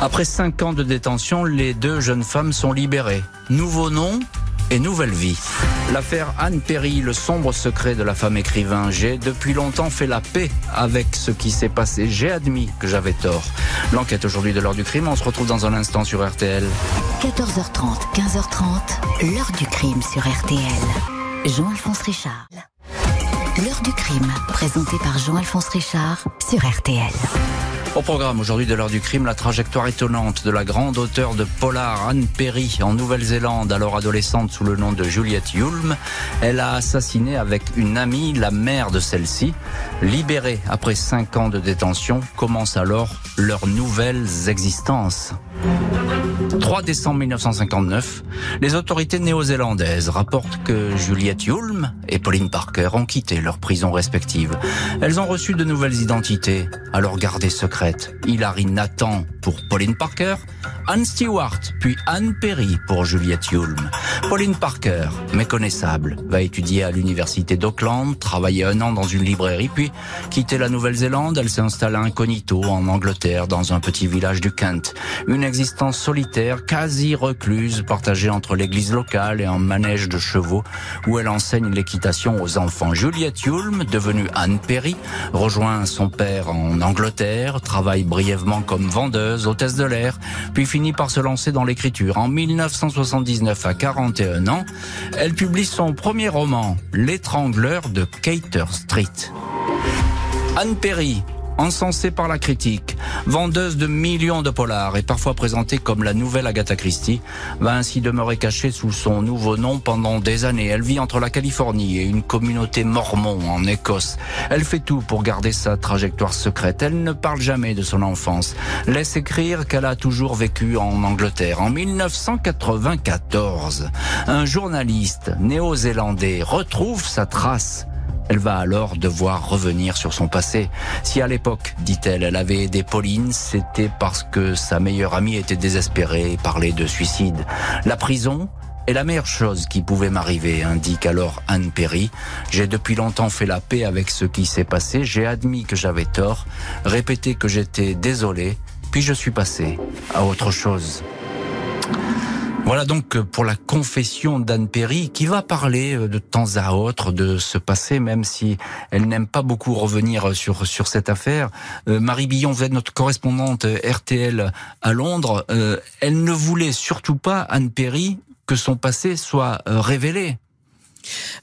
Après cinq ans de détention, les deux jeunes femmes sont libérées. Nouveau nom, et nouvelle vie. L'affaire Anne Perry, le sombre secret de la femme écrivain. J'ai depuis longtemps fait la paix avec ce qui s'est passé. J'ai admis que j'avais tort. L'enquête aujourd'hui de l'heure du crime, on se retrouve dans un instant sur RTL. 14h30, 15h30, l'heure du crime sur RTL. Jean-Alphonse Richard. L'heure du crime, présenté par Jean-Alphonse Richard sur RTL. Au programme aujourd'hui de l'heure du crime, la trajectoire étonnante de la grande auteure de polar Anne Perry en Nouvelle-Zélande, alors adolescente sous le nom de Juliette Hulme. Elle a assassiné avec une amie la mère de celle-ci. Libérée après cinq ans de détention, commence alors leurs nouvelles existences. 3 décembre 1959, les autorités néo-zélandaises rapportent que Juliette Hulme et Pauline Parker ont quitté leurs prisons respectives. Elles ont reçu de nouvelles identités, alors gardées secrètes Hilary Nathan pour Pauline Parker, Anne Stewart, puis Anne Perry pour Juliette Hulme. Pauline Parker, méconnaissable, va étudier à l'université d'Auckland, travailler un an dans une librairie, puis quitter la Nouvelle-Zélande, elle s'installe incognito en Angleterre, dans un petit village du Kent. Une existence solitaire, quasi recluse, partagée entre l'église locale et un manège de chevaux, où elle enseigne l'équitation aux enfants. Juliette Hulme, devenue Anne Perry, rejoint son père en Angleterre, travaille brièvement comme vendeuse, hôtesse de l'air, puis finit par se lancer dans l'écriture. En 1979, à 41 ans, elle publie son premier roman, L'étrangleur de Cater Street. Anne Perry, encensée par la critique, vendeuse de millions de polars et parfois présentée comme la nouvelle Agatha Christie, va ainsi demeurer cachée sous son nouveau nom pendant des années. Elle vit entre la Californie et une communauté mormon en Écosse. Elle fait tout pour garder sa trajectoire secrète. Elle ne parle jamais de son enfance. Laisse écrire qu'elle a toujours vécu en Angleterre. En 1994, un journaliste néo-zélandais retrouve sa trace elle va alors devoir revenir sur son passé. Si à l'époque, dit-elle, elle avait aidé Pauline, c'était parce que sa meilleure amie était désespérée et parlait de suicide. La prison est la meilleure chose qui pouvait m'arriver, indique alors Anne Perry. J'ai depuis longtemps fait la paix avec ce qui s'est passé, j'ai admis que j'avais tort, répété que j'étais désolé, puis je suis passé à autre chose. Voilà donc euh, pour la confession d'Anne Perry qui va parler euh, de temps à autre de ce passé, même si elle n'aime pas beaucoup revenir euh, sur sur cette affaire. Marie Billon, vous notre correspondante RTL à Londres. elle ne voulait surtout pas Anne Perry que son passé soit révélé.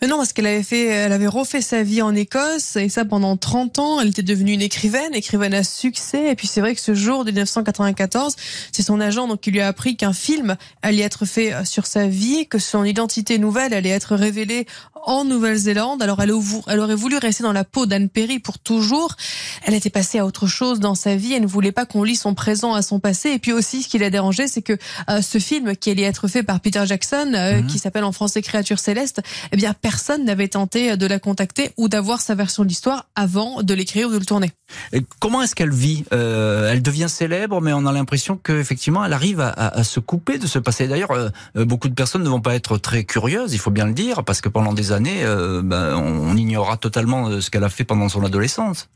Euh, non, parce qu'elle avait fait, elle avait refait sa vie en Écosse et ça pendant 30 ans. Elle était devenue une écrivaine, écrivaine à succès. Et puis c'est vrai que ce jour de 1994, c'est son agent donc qui lui a appris qu'un film allait être fait euh, sur sa vie, que son identité nouvelle allait être révélée en Nouvelle-Zélande. Alors elle, elle aurait voulu rester dans la peau d'Anne Perry pour toujours. Elle était passée à autre chose dans sa vie. Elle ne voulait pas qu'on lit son présent à son passé. Et puis aussi, ce qui l'a dérangé, c'est que euh, ce film qui allait être fait par Peter Jackson, mhm. qui s'appelle en français Créature céleste, eh bien personne n'avait tenté de la contacter ou d'avoir sa version de l'histoire avant de l'écrire ou de le tourner. Comment est-ce qu'elle vit? Euh, Elle devient célèbre, mais on a l'impression qu'effectivement, elle arrive à, se couper de ce passé. D'ailleurs, euh, euh, beaucoup de personnes ne vont pas être très curieuses, il faut bien le dire, parce que pendant des années, ben, on ignorera totalement ce qu'elle a fait pendant son adolescence.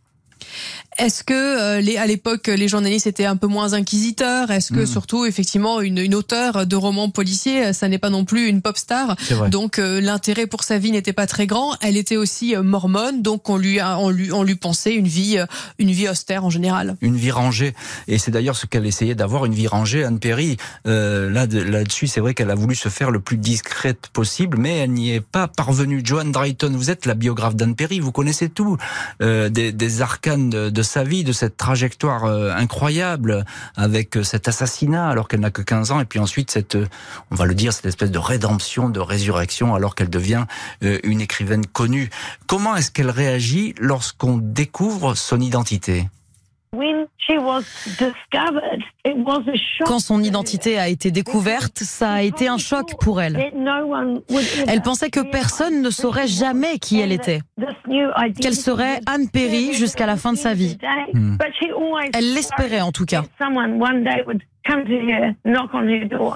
Est-ce que euh, les, à l'époque les journalistes étaient un peu moins inquisiteurs? Est-ce que hmm. surtout effectivement une, une auteure de romans policiers, ça n'est pas non plus une pop star, donc euh, l'intérêt pour sa vie n'était pas très grand. Elle était aussi euh, mormone, donc on lui a, on lui on lui pensait une vie une vie austère en général. Une vie rangée, et c'est d'ailleurs ce qu'elle essayait d'avoir, une vie rangée. Anne Perry, là là-dessus, c'est vrai qu'elle a voulu se faire le plus discrète possible, mais elle n'y est pas parvenue. Joan Drayton, vous êtes la biographe d'Anne Perry, vous connaissez tout des, des arcanes de, de sa vie, de cette trajectoire euh, incroyable avec euh, cet assassinat alors qu'elle n'a que 15 ans et puis ensuite cette, euh, on va le dire, cette espèce de rédemption, de résurrection alors qu'elle devient une écrivaine connue. Comment est-ce qu'elle réagit lorsqu'on découvre son identité? Quand son identité a été découverte, ça a été un choc pour elle. Elle pensait que personne ne saurait jamais qui elle était, qu'elle serait Anne Perry jusqu'à la fin de sa vie. Hmm. Elle l'espérait en tout cas.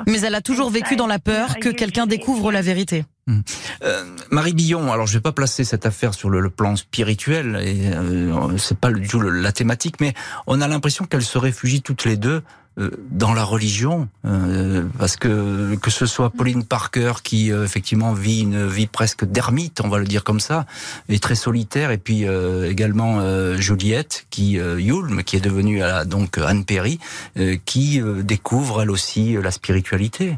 Mais elle a toujours vécu dans la peur que quelqu'un découvre la vérité. Hmm. Euh, Marie Billon, alors je vais pas placer cette affaire sur le, plan spirituel, et euh, c'est pas du tout la thématique, mais on a l'impression qu'elles se réfugient toutes les deux euh, dans la religion, euh, parce que que ce soit Pauline Parker qui euh, effectivement vit une vie presque d'ermite, on va le dire comme ça, et très solitaire, et puis également Juliette qui Yulm, qui est devenue donc Anne Perry, qui découvre elle aussi la spiritualité.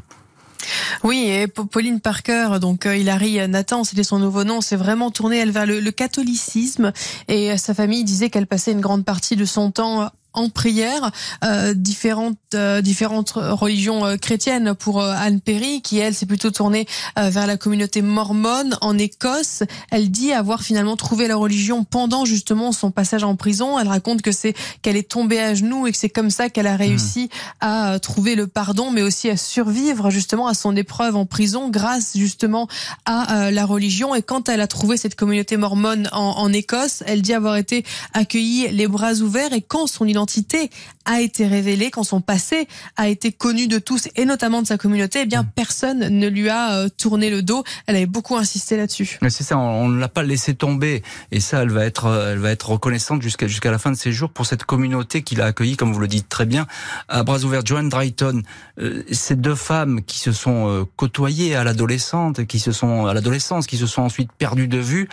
Oui, et Pauline Parker, donc Hilary Nathan, c'était son nouveau nom, s'est vraiment tournée elle vers le, catholicisme et sa famille disait qu'elle passait une grande partie de son temps en prière euh, différentes euh, différentes religions euh, chrétiennes pour euh, Anne Perry qui elle s'est plutôt tournée vers la communauté mormone en Écosse. Elle dit avoir finalement trouvé la religion pendant justement son passage en prison. Elle raconte que c'est qu'elle est tombée à genoux et que c'est comme ça qu'elle a réussi à trouver le pardon mais aussi à survivre justement à son épreuve en prison grâce justement à la religion et quand elle a trouvé cette communauté mormone en, en Écosse, elle dit avoir été accueillie les bras ouverts et quand son identité identité a été révélée, quand son passé a été connu de tous et notamment de sa communauté, eh bien personne ne lui a euh, tourné le dos. Elle avait beaucoup insisté là-dessus. C'est ça, on ne l'a pas laissé tomber et ça, elle va être, elle va être reconnaissante jusqu'à jusqu'à la fin de ses jours pour cette communauté qu'il a accueillie, comme vous le dites très bien, à bras ouverts. Joan Drayton, euh, ces deux femmes qui se sont euh, côtoyées à l'adolescente, qui se sont à l'adolescence, qui se sont ensuite perdues de vue.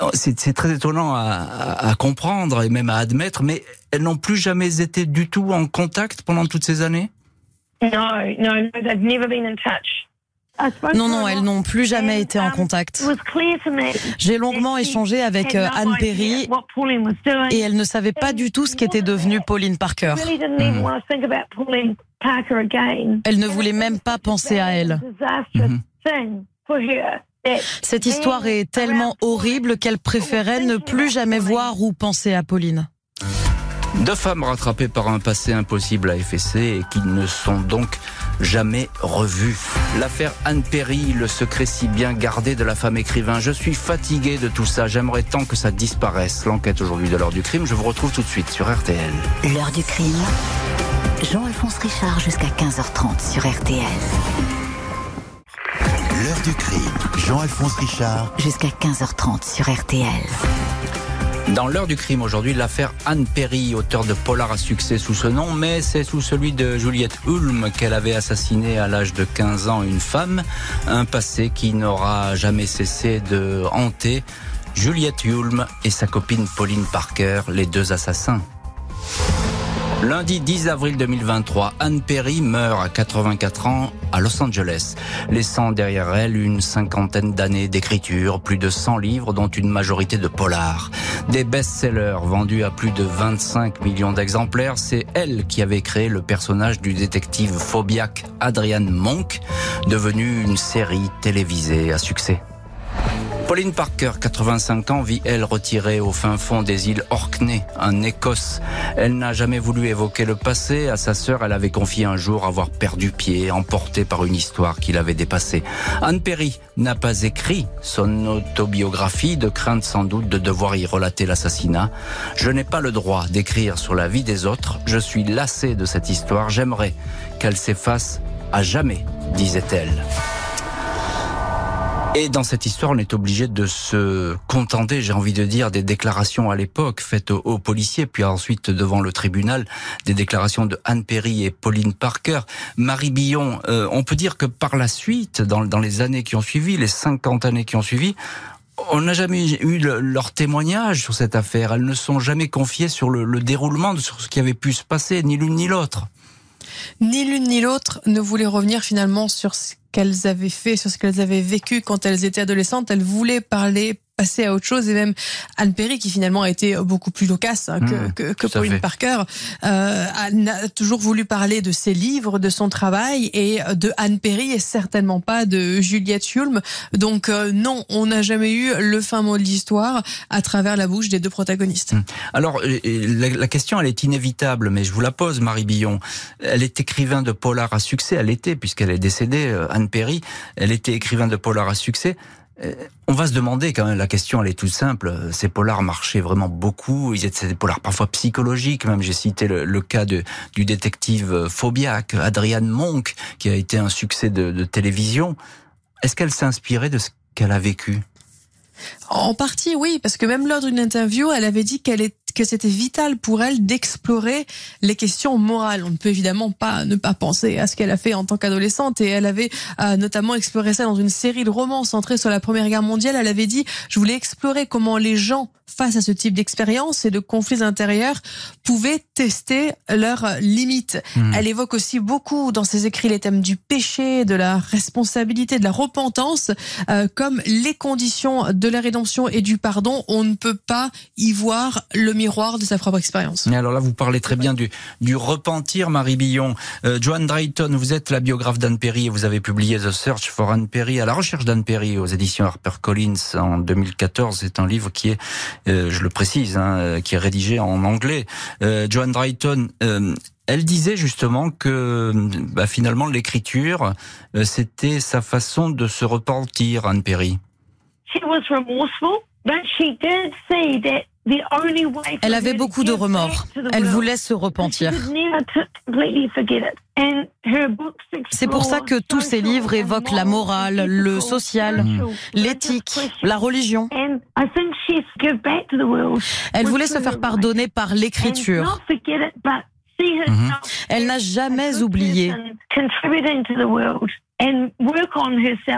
Oh, c'est très étonnant à, comprendre et même à admettre, mais elles n'ont plus jamais été du tout en contact pendant toutes ces années? Non, non, they've never been in touch. Non, non, elles n'ont plus jamais été en contact. J'ai longuement échangé avec euh, Anne Perry et elle ne savait pas du tout ce qu'était devenue Pauline Parker. Elle ne voulait même pas penser à elle. Cette histoire est tellement horrible qu'elle préférait ne plus jamais voir ou penser à Pauline. Deux femmes rattrapées par un passé impossible à effacer et qui ne sont donc jamais revues. L'affaire Anne Perry, le secret si bien gardé de la femme écrivain. Je suis fatigué de tout ça. J'aimerais tant que ça disparaisse. L'enquête aujourd'hui de l'heure du crime. Je vous retrouve tout de suite sur RTL. L'heure du crime. Jean-Alphonse Richard jusqu'à 15h30 sur RTL. L'heure du crime. Jean-Alphonse Richard. Jusqu'à 15h30 sur RTL. Dans l'heure du crime aujourd'hui, l'affaire Anne Perry, auteur de polar à succès sous ce nom, mais c'est sous celui de Juliette Hulme qu'elle avait assassiné à l'âge de 15 ans une femme, un passé qui n'aura jamais cessé de hanter Juliette Hulme et sa copine Pauline Parker, les deux assassins. Lundi 10 avril 2023, Anne Perry meurt à 84 ans à Los Angeles, laissant derrière elle une cinquantaine d'années d'écriture, plus de 100 livres dont une majorité de polars. Des best-sellers vendus à plus de 25 millions d'exemplaires, c'est elle qui avait créé le personnage du détective phobiaque Adrian Monk, devenu une série télévisée à succès. Pauline Parker, 85 ans, vit elle retirée au fin fond des îles Orkney, en Écosse. Elle n'a jamais voulu évoquer le passé. À sa sœur, elle avait confié un jour avoir perdu pied, emporté par une histoire qui l'avait dépassée. Anne Perry n'a pas écrit son autobiographie, de crainte sans doute de devoir y relater l'assassinat. Je n'ai pas le droit d'écrire sur la vie des autres. Je suis lassée de cette histoire. J'aimerais qu'elle s'efface à jamais, disait-elle. Et dans cette histoire, on est obligé de se contenter, j'ai envie de dire, des déclarations à l'époque faites aux, policiers, puis ensuite devant le tribunal, des déclarations de Anne Perry et Pauline Parker. Marie Billon, euh, on peut dire que par la suite, dans, les années qui ont suivi, les 50 années qui ont suivi, on n'a jamais eu leur témoignage sur cette affaire. Elles ne sont jamais confiées sur le, le déroulement, sur ce qui avait pu se passer, ni l'une ni l'autre. Ni l'une ni l'autre ne voulait revenir finalement sur ce qu'elles avaient fait, sur ce qu'elles avaient vécu quand elles étaient adolescentes. Elles voulaient parler passer à autre chose et même Anne Perry qui finalement a été beaucoup plus loquace hein, que, mmh, que, que Pauline Parker euh, a toujours voulu parler de ses livres, de son travail et de Anne Perry et certainement pas de Juliette Hulme. Donc euh, non, on n'a jamais eu le fin mot de l'histoire à travers la bouche des deux protagonistes. Mmh. Alors la, la, question elle est inévitable, mais je vous la pose, Marie Billon. Elle est écrivain de polar à succès, elle était puisqu'elle est décédée, euh, Anne Perry. Elle était écrivain de polar à succès. Euh, on va se demander quand même, la question elle est toute simple, ces polars marchaient vraiment beaucoup, ils étaient des polars parfois psychologiques, même j'ai cité le, cas de, du détective Phobiac, Adrian Monk, qui a été un succès de, de télévision. Est-ce qu'elle s'inspirait de ce qu'elle a vécu? En partie, oui, parce que même lors d'une interview, elle avait dit qu'elle est que c'était vital pour elle d'explorer les questions morales. On ne peut évidemment pas ne pas penser à ce qu'elle a fait en tant qu'adolescente et elle avait euh, notamment exploré ça dans une série de romans centrés sur la Première Guerre mondiale. Elle avait dit je voulais explorer comment les gens face à ce type d'expérience et de conflits intérieurs pouvaient tester leurs limites. Hmm. Elle évoque aussi beaucoup dans ses écrits les thèmes du péché, de la responsabilité, de la repentance euh, comme les conditions de la et du pardon. On ne peut pas y voir le miroir de sa propre expérience. Alors là, vous parlez très bien du, du repentir, Marie Billon. Euh, Joan Drayton, vous êtes la biographe d'Anne Perry et vous avez publié The Search for Anne Perry, à la recherche d'Anne Perry aux éditions HarperCollins en 2014. C'est un livre qui est, euh, je le précise, hein, euh, qui est rédigé en anglais. Euh, Joan Drayton, euh, elle disait justement que bah, finalement l'écriture, c'était sa façon de se repentir, Anne Perry. She was remorseful, but she did say that Elle avait beaucoup de remords. Elle voulait se repentir. C'est pour ça que tous ses livres évoquent la morale, le social, l'éthique, la religion. Elle voulait se faire pardonner par l'écriture. Mhm. Elle n'a jamais oublié.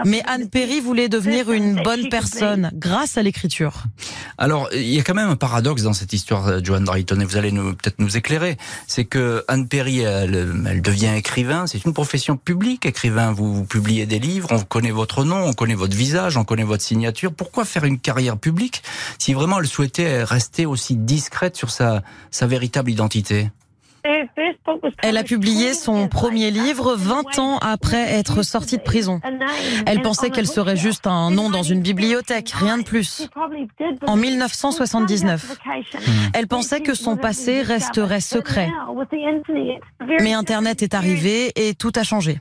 Mais Anne Perry voulait devenir une bonne personne grâce à l'écriture. Alors, il y a quand même un paradoxe dans cette histoire, Joan Drayton, et vous allez peut-être nous éclairer. C'est que Anne Perry, elle, devient écrivain. C'est une profession publique, écrivain. Vous, vous, publiez des livres, on connaît votre nom, on connaît votre visage, on connaît votre signature. Pourquoi faire une carrière publique si vraiment elle souhaitait rester aussi discrète sur sa, sa véritable identité? Elle a publié son premier livre 20 ans après être sortie de prison. Elle pensait qu'elle serait juste un nom dans une bibliothèque, rien de plus. En 1979, elle pensait que son passé resterait secret. Mais Internet est arrivé et tout a changé.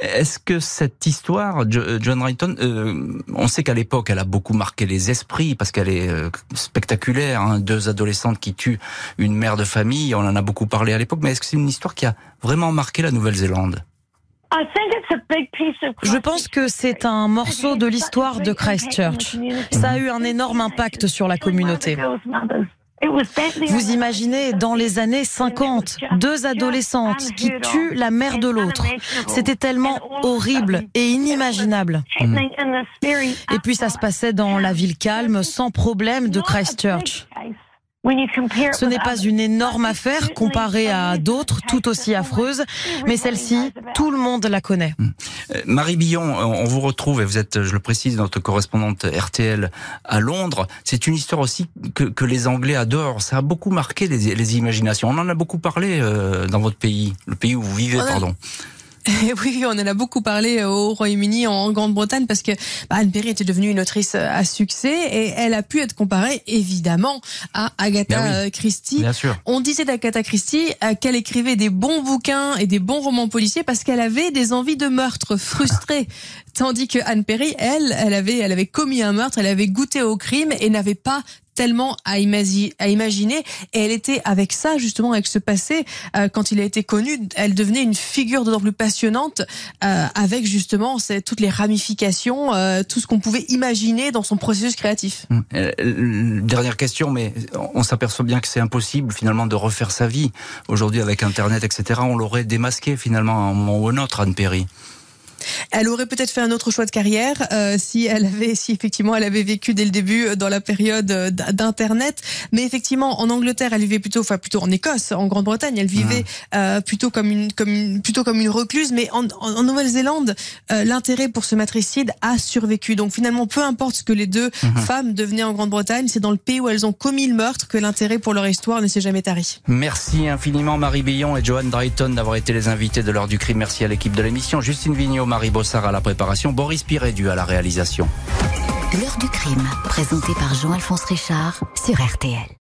Est-ce que cette histoire, John Rayton, euh, on sait qu'à l'époque, elle a beaucoup marqué les esprits parce qu'elle est euh, spectaculaire. Hein, deux adolescentes qui tuent une mère de famille, on en a beaucoup parlé à l'époque. Mais est-ce que c'est une histoire qui a vraiment marqué la Nouvelle-Zélande? Je pense que c'est un morceau de l'histoire de Christchurch. Ça a eu un énorme impact sur la communauté. Vous imaginez, dans les années 50, deux adolescentes qui tuent la mère de l'autre. C'était tellement horrible et inimaginable. Et puis ça se passait dans la ville calme, sans problème de Christchurch. Ce n'est pas une énorme affaire comparée à d'autres tout aussi affreuses, mais celle-ci, tout le monde la connaît. Euh, Marie Billon, on vous retrouve, et vous êtes, je le précise, notre correspondante RTL à Londres. C'est une histoire aussi que, les Anglais adorent. Ça a beaucoup marqué les, imaginations. On en a beaucoup parlé euh, dans votre pays, le pays où vous vivez, pardon. Oui, on en a beaucoup parlé au Royaume-Uni, en Grande-Bretagne, parce que bah, Anne Perry était devenue une autrice à succès et elle a pu être comparée évidemment à Agatha Christie. Bien sûr. On disait d'Agatha Christie euh, qu'elle écrivait des bons bouquins et des bons romans policiers parce qu'elle avait des envies de meurtre frustrées. Tandis que Anne Perry, elle, elle avait, elle avait commis un meurtre, elle avait goûté au crime et n'avait pas tellement à, imaginer. Et elle était avec ça, justement, avec ce passé, euh, quand il a été connu, elle devenait une figure d'autant plus passionnante, euh, avec justement toutes les ramifications, euh, tout ce qu'on pouvait imaginer dans son processus créatif. Hum. dernière question, mais on s'aperçoit bien que c'est impossible finalement de refaire sa vie. Aujourd'hui, avec Internet, etc., on l'aurait démasqué finalement à un moment ou un autre, Anne Perry. Elle aurait peut-être fait un autre choix de carrière euh, si elle avait, si effectivement elle avait vécu dès le début euh, dans la période euh, d'internet. Mais effectivement, en Angleterre, elle vivait plutôt, enfin plutôt en Écosse, en Grande-Bretagne, elle vivait ah. plutôt comme une, comme une, plutôt comme une recluse. Mais en, en, Nouvelle-Zélande, l'intérêt pour ce matricide a survécu. Donc finalement, peu importe ce que les deux mhm. femmes devenaient en Grande-Bretagne, c'est dans le pays où elles ont commis le meurtre que l'intérêt pour leur histoire ne s'est jamais tari. Merci infiniment Marie Billon et Joanne Drayton d'avoir été les invités de l'heure du crime. Merci à l'équipe de l'émission. Justine Vignot, Marie Bossard à la préparation, Boris Pirédu à la réalisation. L'heure du crime, présenté par Jean-Alphonse Richard sur RTL.